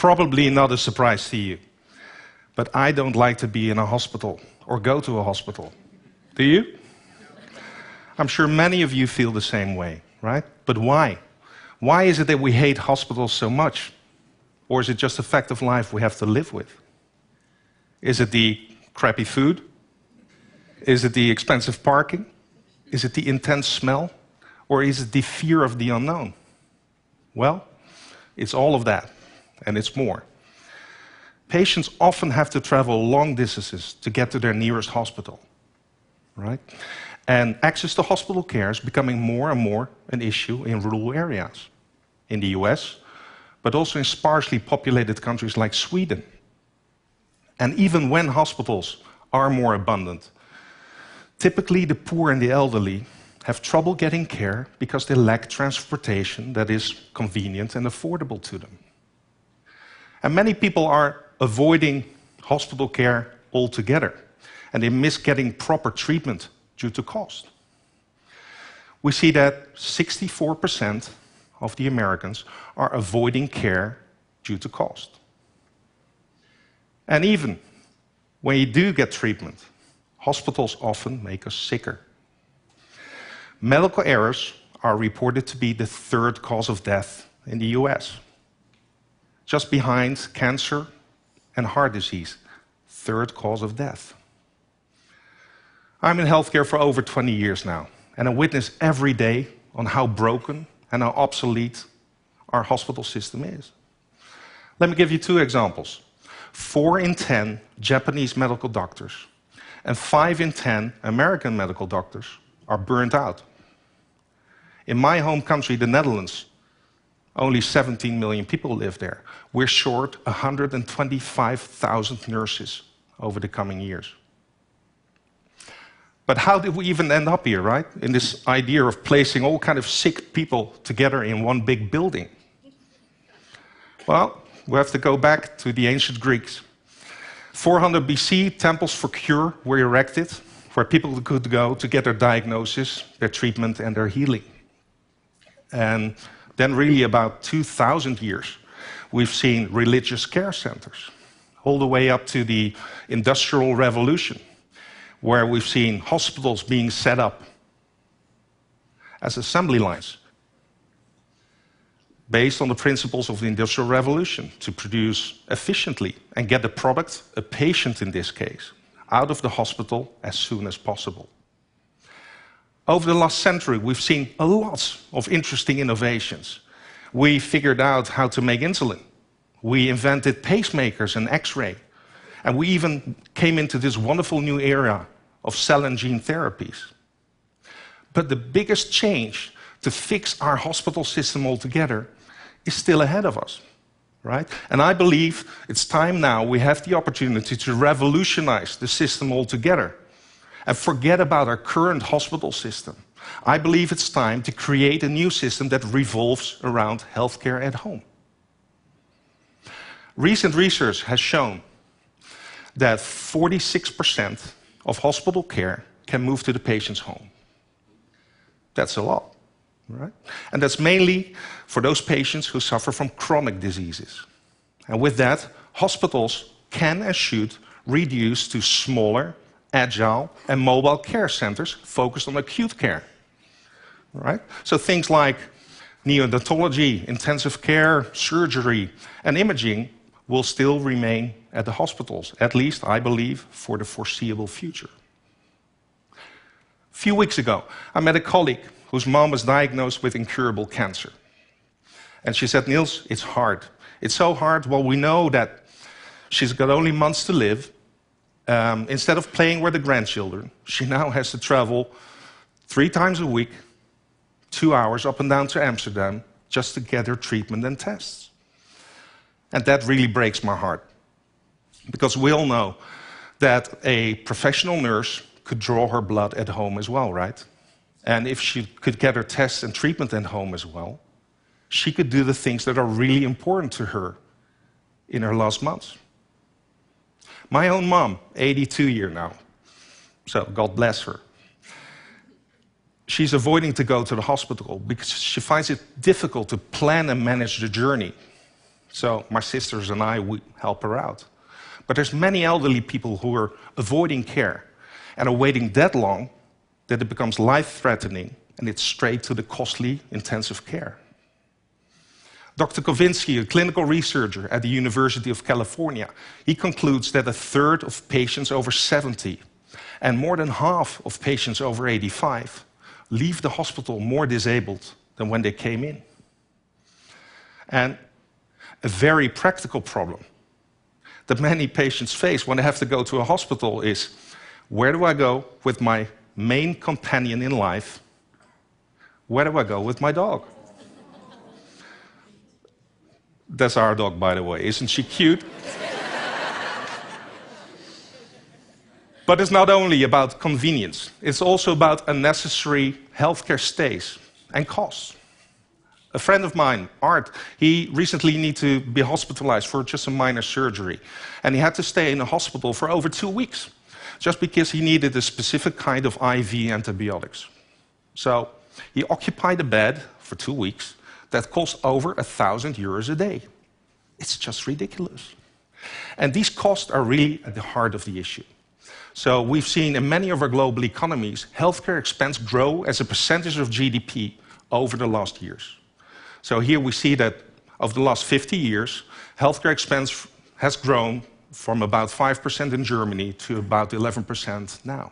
Probably not a surprise to you. But I don't like to be in a hospital or go to a hospital. Do you? I'm sure many of you feel the same way, right? But why? Why is it that we hate hospitals so much? Or is it just a fact of life we have to live with? Is it the crappy food? Is it the expensive parking? Is it the intense smell? Or is it the fear of the unknown? Well, it's all of that, and it's more. Patients often have to travel long distances to get to their nearest hospital, right? And access to hospital care is becoming more and more an issue in rural areas in the US, but also in sparsely populated countries like Sweden. And even when hospitals are more abundant, typically the poor and the elderly have trouble getting care because they lack transportation that is convenient and affordable to them. And many people are avoiding hospital care altogether, and they miss getting proper treatment due to cost. We see that 64% of the Americans are avoiding care due to cost. And even when you do get treatment, hospitals often make us sicker. Medical errors are reported to be the third cause of death in the US, just behind cancer and heart disease, third cause of death. I'm in healthcare for over 20 years now, and I witness every day on how broken and how obsolete our hospital system is. Let me give you two examples. Four in 10 Japanese medical doctors and five in 10 American medical doctors are burnt out. In my home country, the Netherlands, only 17 million people live there. We're short 125,000 nurses over the coming years. But how did we even end up here, right? In this idea of placing all kind of sick people together in one big building. Well, we have to go back to the ancient Greeks. 400 BC, temples for cure were erected where people could go to get their diagnosis, their treatment, and their healing. And then, really, about 2,000 years, we've seen religious care centers, all the way up to the Industrial Revolution, where we've seen hospitals being set up as assembly lines based on the principles of the Industrial Revolution to produce efficiently and get the product, a patient in this case, out of the hospital as soon as possible. Over the last century, we've seen a lot of interesting innovations. We figured out how to make insulin. We invented pacemakers and X ray. And we even came into this wonderful new era of cell and gene therapies. But the biggest change to fix our hospital system altogether is still ahead of us, right? And I believe it's time now we have the opportunity to revolutionize the system altogether and forget about our current hospital system. I believe it's time to create a new system that revolves around healthcare at home. Recent research has shown that 46% of hospital care can move to the patient's home. That's a lot, right? And that's mainly for those patients who suffer from chronic diseases. And with that, hospitals can and should reduce to smaller, agile, and mobile care centers focused on acute care. Right? So things like neonatology, intensive care, surgery, and imaging will still remain at the hospitals, at least, I believe, for the foreseeable future. A few weeks ago, I met a colleague whose mom was diagnosed with incurable cancer. And she said, Niels, it's hard. It's so hard. Well, we know that she's got only months to live. Um, instead of playing with the grandchildren, she now has to travel three times a week, two hours up and down to Amsterdam, just to get her treatment and tests. And that really breaks my heart. Because we all know that a professional nurse could draw her blood at home as well, right? And if she could get her tests and treatment at home as well, she could do the things that are really important to her in her last months. My own mom, 82 year now, so God bless her. She's avoiding to go to the hospital because she finds it difficult to plan and manage the journey So my sisters and I, we help her out. But there's many elderly people who are avoiding care and are waiting that long that it becomes life-threatening and it's straight to the costly intensive care. Dr. Covinsky, a clinical researcher at the University of California, he concludes that a third of patients over 70 and more than half of patients over 85 leave the hospital more disabled than when they came in. And a very practical problem that many patients face when they have to go to a hospital is where do I go with my main companion in life? Where do I go with my dog? That's our dog, by the way. Isn't she cute? but it's not only about convenience, it's also about unnecessary healthcare stays and costs. A friend of mine, Art, he recently needed to be hospitalized for just a minor surgery. And he had to stay in a hospital for over two weeks just because he needed a specific kind of IV antibiotics. So he occupied a bed for two weeks that cost over a thousand euros a day. It's just ridiculous. And these costs are really at the heart of the issue. So we've seen in many of our global economies, healthcare expense grow as a percentage of GDP over the last years. So here we see that over the last 50 years, healthcare expense has grown from about 5% in Germany to about 11% now.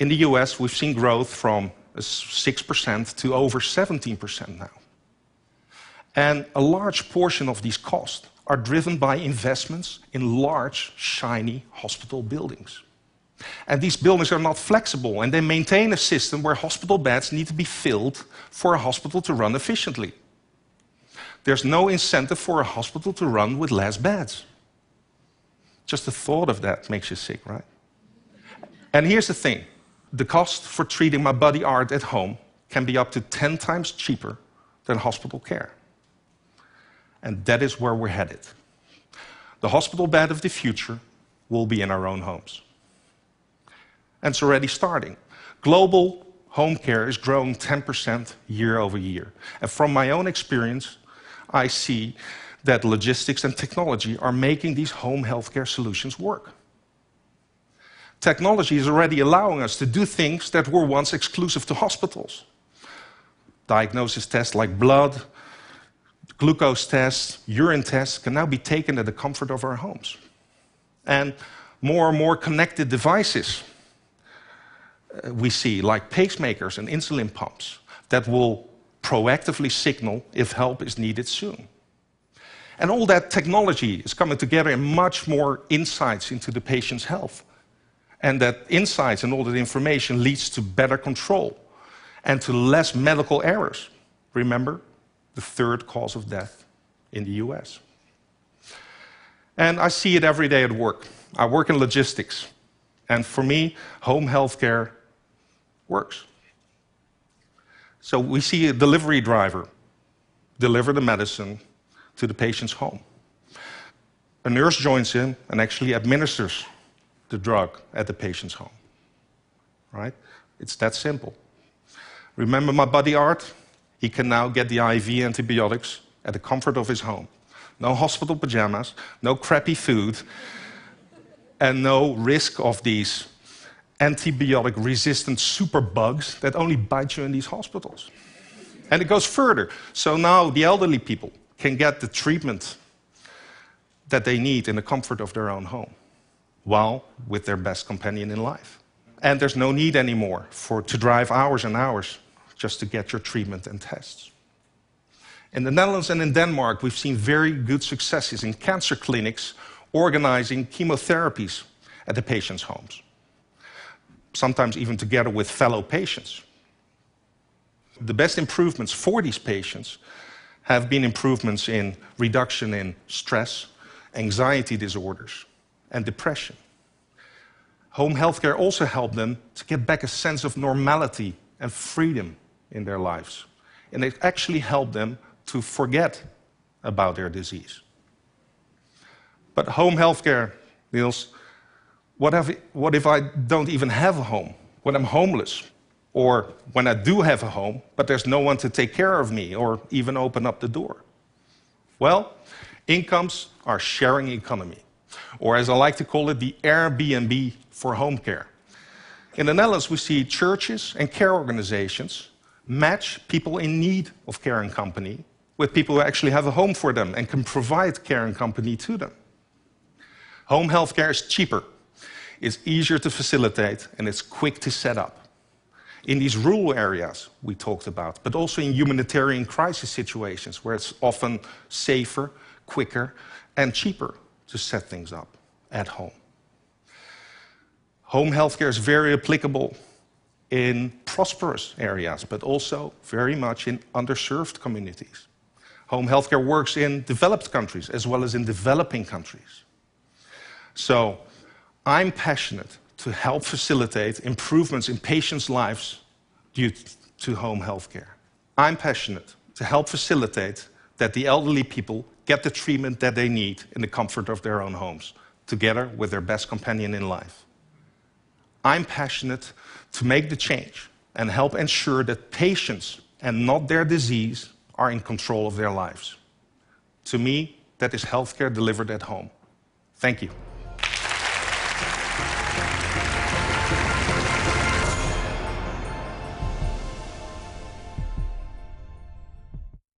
In the US, we've seen growth from 6% to over 17% now. And a large portion of these costs are driven by investments in large, shiny hospital buildings. And these buildings are not flexible, and they maintain a system where hospital beds need to be filled for a hospital to run efficiently. There's no incentive for a hospital to run with less beds. Just the thought of that makes you sick, right? And here's the thing the cost for treating my body art at home can be up to 10 times cheaper than hospital care. And that is where we're headed. The hospital bed of the future will be in our own homes. And it's already starting. Global home care is growing 10% year over year. And from my own experience, I see that logistics and technology are making these home healthcare solutions work. Technology is already allowing us to do things that were once exclusive to hospitals. Diagnosis tests like blood, glucose tests, urine tests can now be taken at the comfort of our homes. And more and more connected devices uh, we see, like pacemakers and insulin pumps, that will proactively signal if help is needed soon. And all that technology is coming together in much more insights into the patient's health. And that insights and all that information leads to better control and to less medical errors. Remember, the third cause of death in the US. And I see it every day at work. I work in logistics. And for me, home health care works. So we see a delivery driver deliver the medicine to the patient's home. A nurse joins in and actually administers the drug at the patient's home. Right? It's that simple. Remember my buddy Art? He can now get the IV antibiotics at the comfort of his home. No hospital pajamas, no crappy food, and no risk of these antibiotic resistant super bugs that only bite you in these hospitals. And it goes further. So now the elderly people can get the treatment that they need in the comfort of their own home while with their best companion in life. And there's no need anymore for, to drive hours and hours just to get your treatment and tests. In the Netherlands and in Denmark, we've seen very good successes in cancer clinics organizing chemotherapies at the patients' homes, sometimes even together with fellow patients. The best improvements for these patients have been improvements in reduction in stress, anxiety disorders, and depression. Home healthcare also helped them to get back a sense of normality and freedom in their lives. And it actually helped them to forget about their disease. But home healthcare, Niels, what if, what if I don't even have a home? When I'm homeless? Or when I do have a home, but there's no one to take care of me or even open up the door? Well, incomes are sharing economy, or as I like to call it, the Airbnb for home care. In the Netherlands, we see churches and care organizations match people in need of care and company with people who actually have a home for them and can provide care and company to them. Home health care is cheaper, it's easier to facilitate, and it's quick to set up. In these rural areas we talked about, but also in humanitarian crisis situations where it's often safer, quicker, and cheaper to set things up at home. Home healthcare is very applicable in prosperous areas, but also very much in underserved communities. Home healthcare works in developed countries as well as in developing countries. So I'm passionate to help facilitate improvements in patients' lives due to home healthcare. I'm passionate to help facilitate that the elderly people get the treatment that they need in the comfort of their own homes, together with their best companion in life. I'm passionate to make the change and help ensure that patients and not their disease are in control of their lives. To me, that is healthcare delivered at home. Thank you.